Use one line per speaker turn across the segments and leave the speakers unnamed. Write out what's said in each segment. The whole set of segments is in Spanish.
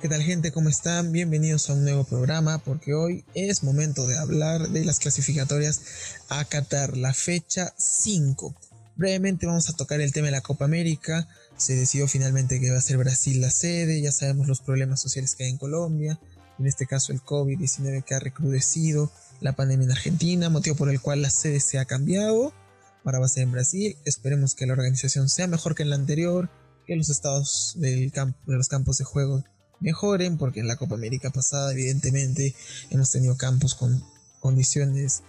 ¿Qué tal gente? ¿Cómo están? Bienvenidos a un nuevo programa porque hoy es momento de hablar de las clasificatorias a Qatar, la fecha 5. Brevemente vamos a tocar el tema de la Copa América. Se decidió finalmente que va a ser Brasil la sede, ya sabemos los problemas sociales que hay en Colombia, en este caso el COVID-19 que ha recrudecido, la pandemia en Argentina, motivo por el cual la sede se ha cambiado. Ahora va a ser en Brasil, esperemos que la organización sea mejor que en la anterior, que los estados de los campos de juego mejoren, porque en la Copa América pasada evidentemente hemos tenido campos con condiciones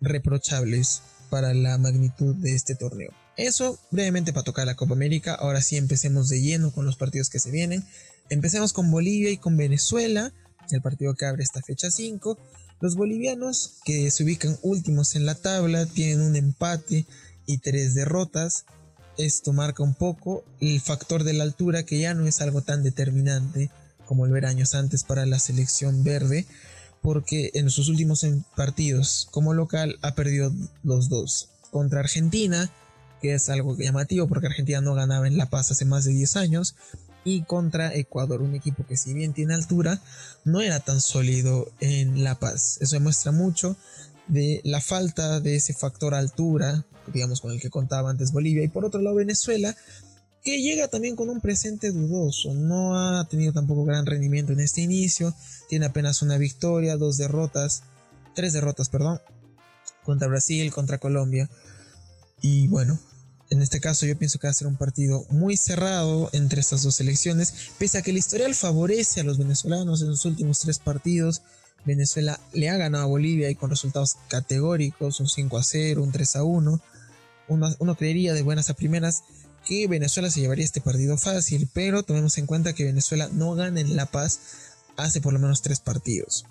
reprochables para la magnitud de este torneo. Eso brevemente para tocar la Copa América, ahora sí empecemos de lleno con los partidos que se vienen. Empecemos con Bolivia y con Venezuela, el partido que abre esta fecha 5. Los bolivianos, que se ubican últimos en la tabla, tienen un empate y tres derrotas. Esto marca un poco el factor de la altura, que ya no es algo tan determinante como el ver años antes para la selección verde, porque en sus últimos partidos como local ha perdido los dos. Contra Argentina, que es algo llamativo porque Argentina no ganaba en La Paz hace más de 10 años, y contra Ecuador, un equipo que si bien tiene altura, no era tan sólido en La Paz. Eso demuestra mucho de la falta de ese factor altura, digamos con el que contaba antes Bolivia, y por otro lado Venezuela, que llega también con un presente dudoso. No ha tenido tampoco gran rendimiento en este inicio. Tiene apenas una victoria, dos derrotas, tres derrotas, perdón, contra Brasil, contra Colombia. Y bueno, en este caso yo pienso que va a ser un partido muy cerrado entre estas dos selecciones, pese a que el historial favorece a los venezolanos en los últimos tres partidos. Venezuela le ha ganado a Bolivia y con resultados categóricos, un 5 a 0, un 3 a 1. Uno, uno creería de buenas a primeras que Venezuela se llevaría este partido fácil, pero tomemos en cuenta que Venezuela no gana en La Paz hace por lo menos tres partidos.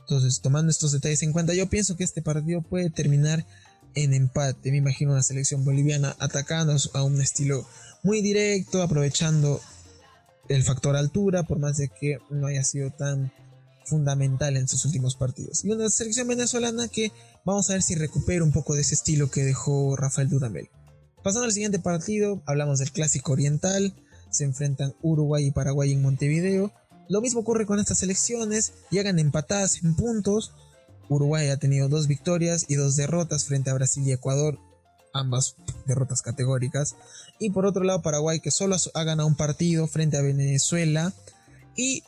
Entonces, tomando estos detalles en cuenta, yo pienso que este partido puede terminar en empate. Me imagino una selección boliviana atacando a un estilo muy directo, aprovechando el factor altura, por más de que no haya sido tan fundamental en sus últimos partidos. Y una selección venezolana que vamos a ver si recupera un poco de ese estilo que dejó Rafael Dudamel. Pasando al siguiente partido, hablamos del clásico oriental. Se enfrentan Uruguay y Paraguay en Montevideo. Lo mismo ocurre con estas selecciones, llegan empatadas en puntos. Uruguay ha tenido dos victorias y dos derrotas frente a Brasil y Ecuador, ambas derrotas categóricas. Y por otro lado, Paraguay que solo ha ganado un partido frente a Venezuela y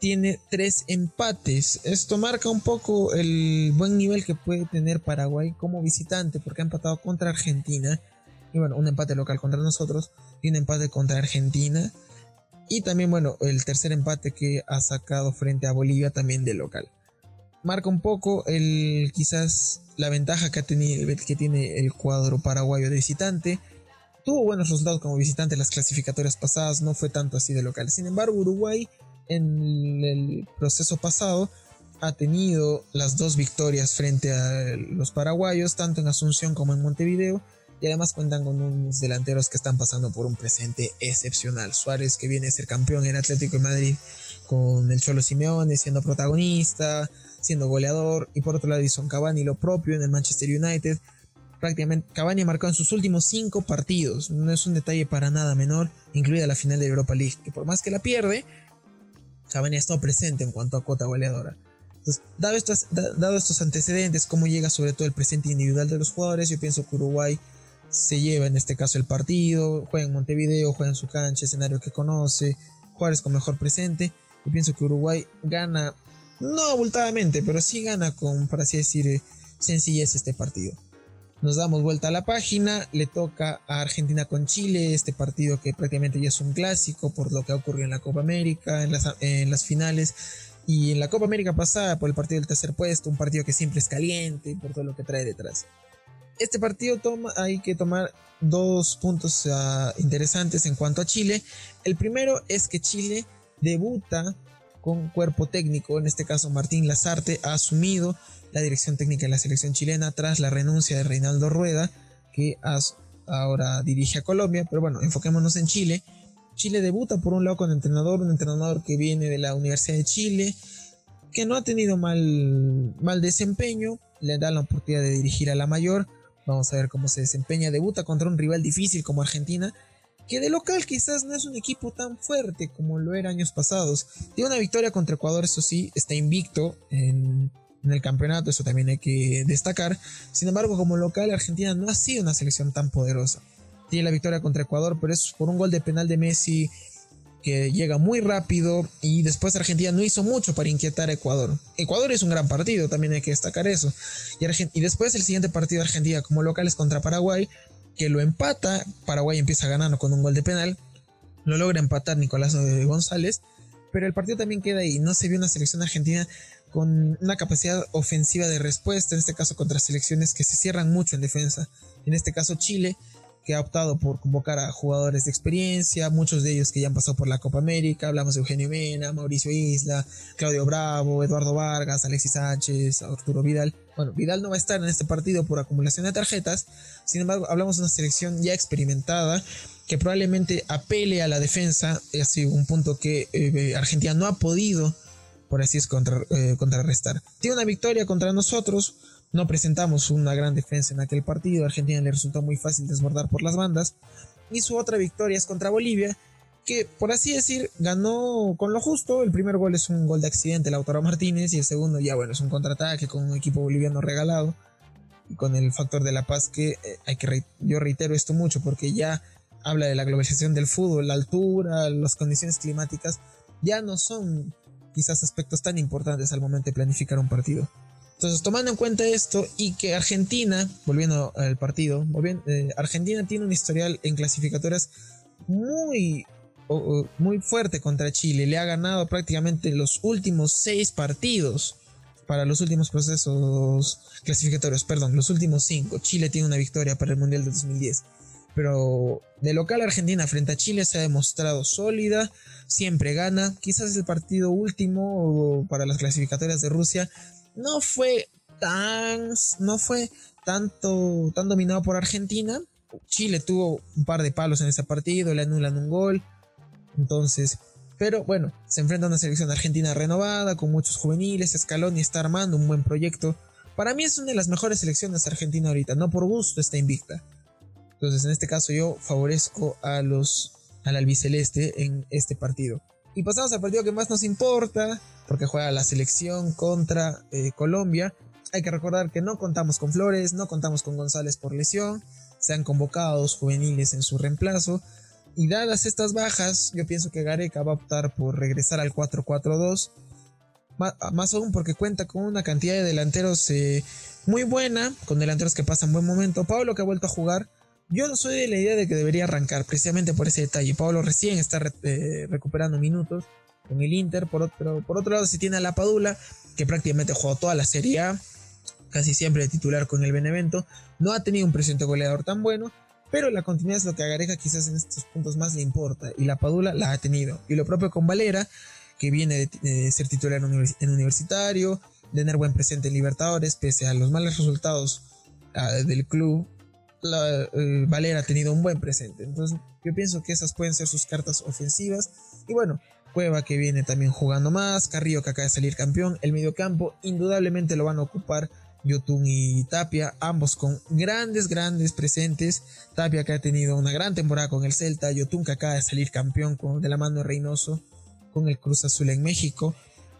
tiene tres empates. Esto marca un poco el buen nivel que puede tener Paraguay como visitante porque ha empatado contra Argentina y bueno, un empate local contra nosotros y un empate contra Argentina. Y también, bueno, el tercer empate que ha sacado frente a Bolivia también de local. Marca un poco el quizás la ventaja que, ha tenido, que tiene el cuadro paraguayo de visitante. Tuvo buenos resultados como visitante en las clasificatorias pasadas, no fue tanto así de local. Sin embargo, Uruguay en el proceso pasado ha tenido las dos victorias frente a los paraguayos, tanto en Asunción como en Montevideo y además cuentan con unos delanteros que están pasando por un presente excepcional. Suárez que viene a ser campeón en Atlético de Madrid con el Cholo Simeone siendo protagonista, siendo goleador y por otro lado Edison Cavani lo propio en el Manchester United. Prácticamente Cavani marcado en sus últimos cinco partidos, no es un detalle para nada menor, incluida la final de Europa League, que por más que la pierde, Cavani ha estado presente en cuanto a cuota goleadora. Entonces, dado estos, dado estos antecedentes, cómo llega sobre todo el presente individual de los jugadores, yo pienso que Uruguay se lleva en este caso el partido, juega en Montevideo, juega en su cancha, escenario que conoce, Juárez con mejor presente. Yo pienso que Uruguay gana, no abultadamente, pero sí gana con, por así decir, eh, sencillez este partido. Nos damos vuelta a la página, le toca a Argentina con Chile, este partido que prácticamente ya es un clásico por lo que ha ocurrido en la Copa América, en las, en las finales y en la Copa América pasada por el partido del tercer puesto, un partido que siempre es caliente por todo lo que trae detrás este partido hay que tomar dos puntos ah, interesantes en cuanto a Chile. El primero es que Chile debuta con cuerpo técnico, en este caso Martín Lazarte ha asumido la dirección técnica de la selección chilena tras la renuncia de Reinaldo Rueda, que ahora dirige a Colombia, pero bueno, enfoquémonos en Chile. Chile debuta por un lado con entrenador, un entrenador que viene de la Universidad de Chile, que no ha tenido mal, mal desempeño, le da la oportunidad de dirigir a la mayor, Vamos a ver cómo se desempeña. Debuta contra un rival difícil como Argentina. que de local quizás no es un equipo tan fuerte como lo era años pasados. Tiene una victoria contra Ecuador, eso sí, está invicto en, el campeonato, eso también hay que destacar. Sin embargo, como local, Argentina no ha sido una selección tan poderosa. Tiene la victoria contra Ecuador, pero es por un gol de penal de Messi que llega muy rápido y después Argentina no hizo mucho para inquietar a Ecuador. Ecuador es un gran partido, también hay que destacar eso. Y, después el siguiente partido de Argentina como local es contra Paraguay, que lo empata, Paraguay empieza ganando con un gol de penal, lo logra empatar Nicolás González, pero el partido también queda ahí, no se vio una selección argentina con una capacidad ofensiva de respuesta, en este caso contra selecciones que se cierran mucho en defensa, en este caso Chile, que ha optado por convocar a jugadores de experiencia, muchos de ellos que ya han pasado por la Copa América, hablamos de Eugenio Mena, Mauricio Isla, Claudio Bravo, Eduardo Vargas, Alexis Sánchez, Arturo Vidal. Bueno, Vidal no va a estar en este partido por acumulación de tarjetas, sin embargo hablamos de una selección ya experimentada que probablemente apele a la defensa, es un punto que eh, Argentina no ha podido, por así es, eh, contrarrestar. Tiene una victoria contra nosotros, no presentamos una gran defensa en aquel partido. A Argentina le resultó muy fácil desbordar por las bandas. Y su otra victoria es contra Bolivia, que por así decir ganó con lo justo. El primer gol es un gol de accidente, Lautaro Martínez, y el segundo ya bueno es un contraataque con un equipo boliviano regalado. Y con el factor de la paz que eh, hay que yo reitero esto mucho porque ya habla de la globalización del fútbol, la altura, las condiciones climáticas ya no son quizás aspectos tan importantes al momento de planificar un partido. Entonces, tomando en cuenta esto y que Argentina, volviendo al partido, eh, Argentina tiene un historial en clasificatorias muy, muy fuerte contra Chile. Le ha ganado prácticamente los últimos seis partidos para los últimos procesos clasificatorios, perdón, los últimos cinco. Chile tiene una victoria para el Mundial de 2010. Pero de local Argentina frente a Chile se ha demostrado sólida, siempre gana. Quizás el partido último para las clasificatorias de Rusia no fue tan, no fue tanto, tan dominado por Argentina. Chile tuvo un par de palos en ese partido, le anulan un gol. Entonces, pero bueno, se enfrenta a una selección argentina renovada, con muchos juveniles. Scaloni está armando un buen proyecto. Para mí es una de las mejores selecciones argentinas ahorita, no por gusto está invicta. Entonces, en este caso, yo favorezco a los al albiceleste en este partido. Y pasamos al partido que más nos importa, porque juega la selección contra eh, Colombia. Hay que recordar que no contamos con Flores, no contamos con González por lesión, se han convocado juveniles en su reemplazo. Y dadas estas bajas, yo pienso que Gareca va a optar por regresar al 4-4-2. Más aún porque cuenta con una cantidad de delanteros eh, muy buena, con delanteros que pasan buen momento. Pablo que ha vuelto a jugar, yo no soy de la idea de que debería arrancar, precisamente por ese detalle. Pablo recién está eh, recuperando minutos con el Inter, por, pero por otro lado si tiene a la Padula, que prácticamente jugó toda la Serie A, casi siempre de titular con el Benevento, no ha tenido un presidente goleador tan bueno, pero la continuidad es lo que a quizás en estos puntos más le importa, y la Padula la ha tenido. Y lo propio con Valera, que viene de, ser titular en universitario, tener buen presente en Libertadores, pese a los malos resultados ah, del club eh, Valera ha tenido un buen presente. Entonces yo pienso que esas pueden ser sus cartas ofensivas. Y bueno, Cueva que viene también jugando más, Carrillo que acaba de salir campeón, el mediocampo indudablemente lo van a ocupar Yotun y Tapia, ambos con grandes, grandes presentes. Tapia que ha tenido una gran temporada con el Celta, Yotun que acaba de salir campeón con, de la mano de Reynoso con el Cruz Azul en México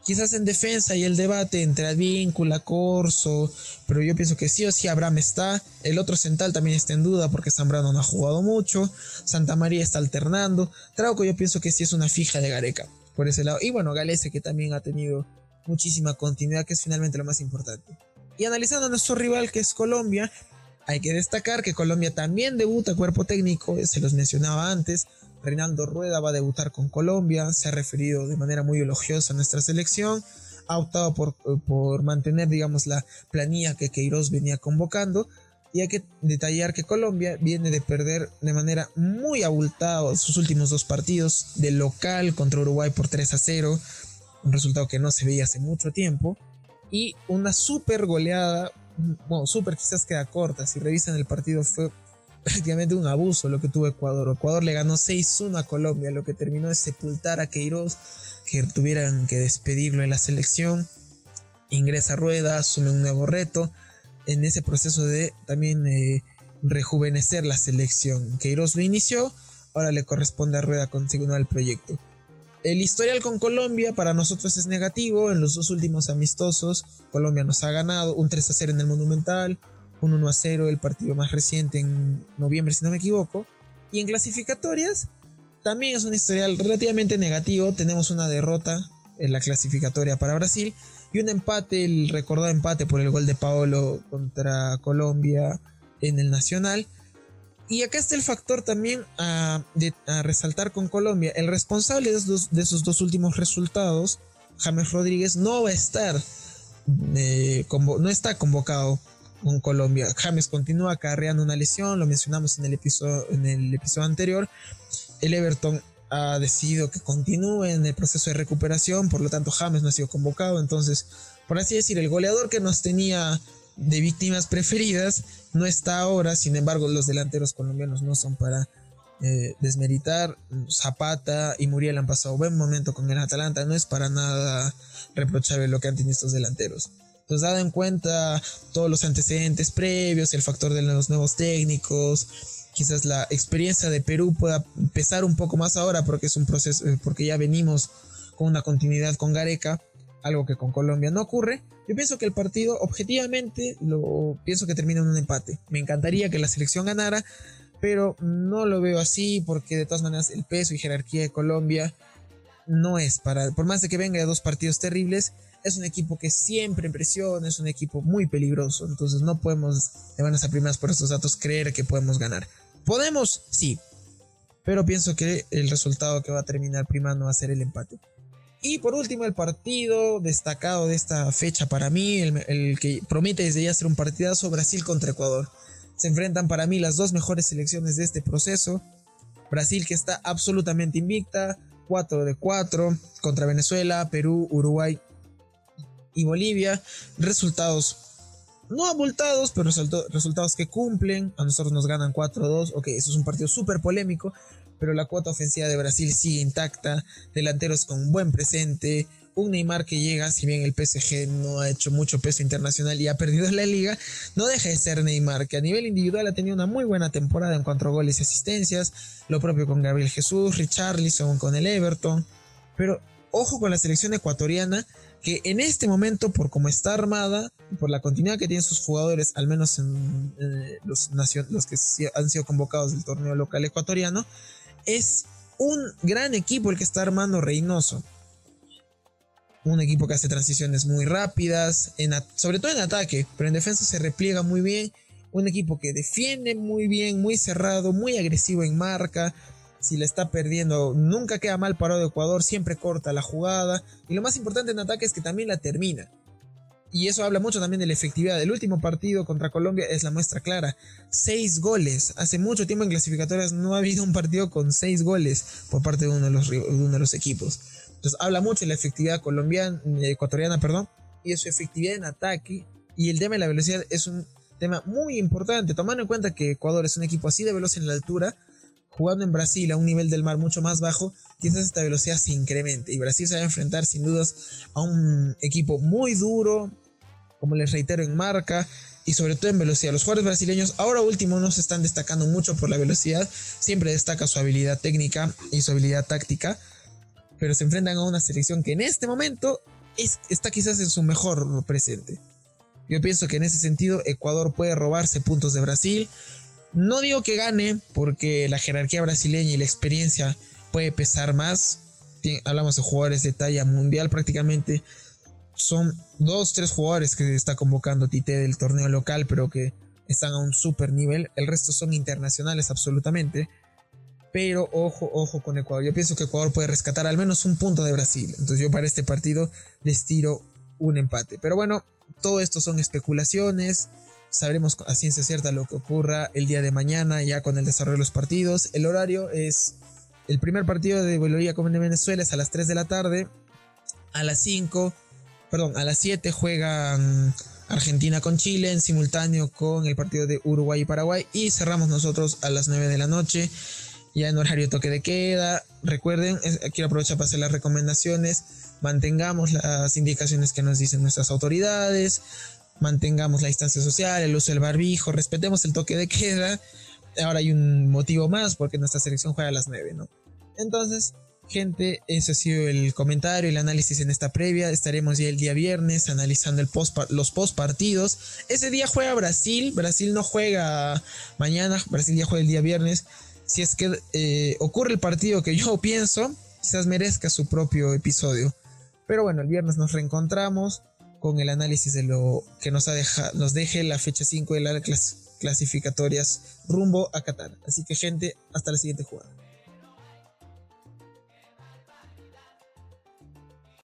quizás en defensa y el debate entre Advíncula, Corso, pero yo pienso que sí o sí Abraham está. El otro central también está en duda porque Zambrano no ha jugado mucho. Santa María está alternando. Trauco yo pienso que sí es una fija de Gareca por ese lado. Y bueno, Galese que también ha tenido muchísima continuidad, que es finalmente lo más importante. Y analizando a nuestro rival que es Colombia, hay que destacar que Colombia también debuta cuerpo técnico, se los mencionaba antes. Reinaldo Rueda va a debutar con Colombia, se ha referido de manera muy elogiosa a nuestra selección, ha optado por, por mantener, digamos, la planilla que Queiroz venía convocando. Y hay que detallar que Colombia viene de perder de manera muy abultada sus últimos dos partidos de local contra Uruguay por 3 a 0, un resultado que no se veía hace mucho tiempo, y una super goleada, bueno, super quizás queda corta, si revisan el partido fue prácticamente un abuso lo que tuvo Ecuador. Ecuador le ganó 6-1 a Colombia, lo que terminó de sepultar a Queiroz, que tuvieran que despedirlo en la selección. Ingresa Rueda, asume un nuevo reto en ese proceso de también eh, rejuvenecer la selección. Queiroz lo inició, ahora le corresponde a Rueda continuar el proyecto. El historial con Colombia para nosotros es negativo. En los dos últimos amistosos, Colombia nos ha ganado un 3 a 0 en el Monumental, un 1 a 0 el partido más reciente en noviembre, si no me equivoco. Y en clasificatorias, también es un historial relativamente negativo. Tenemos una derrota en la clasificatoria para Brasil y un empate, el recordado empate por el gol de Paolo contra Colombia en el Nacional. Y acá está el factor también a, resaltar con Colombia. El responsable de esos, de esos, dos últimos resultados, James Rodríguez, no va a estar, eh, no está convocado con Colombia. James continúa acarreando una lesión, lo mencionamos en el episodio, en el episodio anterior. El Everton ha decidido que continúe en el proceso de recuperación, por lo tanto James no ha sido convocado. Entonces, por así decir, el goleador que nos tenía de víctimas preferidas no está ahora, sin embargo los delanteros colombianos no son para eh, desmeritar. Zapata y Muriel han pasado buen momento con el Atalanta, no es para nada reprochable lo que han tenido estos delanteros. Entonces, dado en cuenta todos los antecedentes previos, el factor de los nuevos técnicos, quizás la experiencia de Perú pueda pesar un poco más ahora porque es un proceso, eh, porque ya venimos con una continuidad con Gareca, algo que con Colombia no ocurre. Yo pienso que el partido, objetivamente, lo pienso que termina en un empate. Me encantaría que la selección ganara, pero no lo veo así porque de todas maneras el peso y jerarquía de Colombia no es para, por más de que venga dos partidos terribles, es un equipo que siempre impresiona, es un equipo muy peligroso, entonces no podemos de buenas a primeras por estos datos creer que podemos ganar. ¿Podemos? Sí, pero pienso que el resultado que va a terminar primando va a ser el empate. Y por último, el partido destacado de esta fecha para mí, el, que promete desde ya ser un partidazo, Brasil contra Ecuador. Se enfrentan para mí las dos mejores selecciones de este proceso. Brasil que está absolutamente invicta, 4 de 4 contra Venezuela, Perú, Uruguay y Bolivia. Resultados no abultados, pero resultados que cumplen. A nosotros nos ganan 4-2. Ok, eso es un partido súper polémico pero la cuota ofensiva de Brasil sigue intacta, delanteros con buen presente, un Neymar que llega, si bien el PSG no ha hecho mucho peso internacional y ha perdido la liga, no deja de ser Neymar, que a nivel individual ha tenido una muy buena temporada en cuanto a goles y asistencias, lo propio con Gabriel Jesús, Richarlison con el Everton, pero ojo con la selección ecuatoriana, que en este momento, por cómo está armada, por la continuidad que tienen sus jugadores, al menos en, los, los que han sido convocados del torneo local ecuatoriano, es un gran equipo el que está armando Reynoso. Un equipo que hace transiciones muy rápidas, sobre todo en ataque, pero en defensa se repliega muy bien. Un equipo que defiende muy bien, muy cerrado, muy agresivo en marca. Si le está perdiendo, nunca queda mal parado de Ecuador, siempre corta la jugada. Y lo más importante en ataque es que también la termina. Y eso habla mucho también de la efectividad. del último partido contra Colombia es la muestra clara. Seis goles. Hace mucho tiempo en clasificatorias no ha habido un partido con seis goles por parte de uno de los, uno de los equipos. Entonces habla mucho de la efectividad colombiana, ecuatoriana, perdón, y de su efectividad en ataque. Y el tema de la velocidad es un tema muy importante, tomando en cuenta que Ecuador es un equipo así de veloz en la altura, jugando en Brasil a un nivel del mar mucho más bajo, quizás esta velocidad se incremente. Y Brasil se va a enfrentar sin dudas a un equipo muy duro, como les reitero, en marca y sobre todo en velocidad. Los jugadores brasileños ahora último no se están destacando mucho por la velocidad, siempre destaca su habilidad técnica y su habilidad táctica, pero se enfrentan a una selección que en este momento está quizás en su mejor presente. Yo pienso que en ese sentido Ecuador puede robarse puntos de Brasil, no digo que gane, porque la jerarquía brasileña y la experiencia puede pesar más. Hablamos de jugadores de talla mundial prácticamente. Son dos, tres jugadores que está convocando Tite del torneo local, pero que están a un super nivel. El resto son internacionales absolutamente. Pero ojo, ojo con Ecuador. Yo pienso que Ecuador puede rescatar al menos un punto de Brasil. Entonces yo para este partido les tiro un empate. Pero bueno, todo esto son especulaciones sabremos a ciencia cierta lo que ocurra el día de mañana ya con el desarrollo de los partidos. El horario es el primer partido de Bolivia con Venezuela es a las 3 de la tarde. A las 5, perdón, a las 7 juegan Argentina con Chile en simultáneo con el partido de Uruguay y Paraguay y cerramos nosotros a las 9 de la noche ya en horario toque de queda. Recuerden, quiero aprovechar para hacer las recomendaciones. Mantengamos las indicaciones que nos dicen nuestras autoridades mantengamos la distancia social, el uso del barbijo, respetemos el toque de queda. ahora hay un motivo más porque nuestra selección juega a las 9, ¿no? Entonces, gente, ese ha sido el comentario, el análisis en esta previa. Estaremos ya el día viernes analizando el los post partidos. Ese día juega Brasil, Brasil no juega mañana, Brasil ya juega el día viernes. Si es que eh, ocurre el partido que yo pienso, quizás merezca su propio episodio. Pero bueno, el viernes nos reencontramos con el análisis de lo que nos, ha nos deje la fecha 5 de las clasificatorias rumbo a Qatar. Así que gente, hasta la siguiente jugada.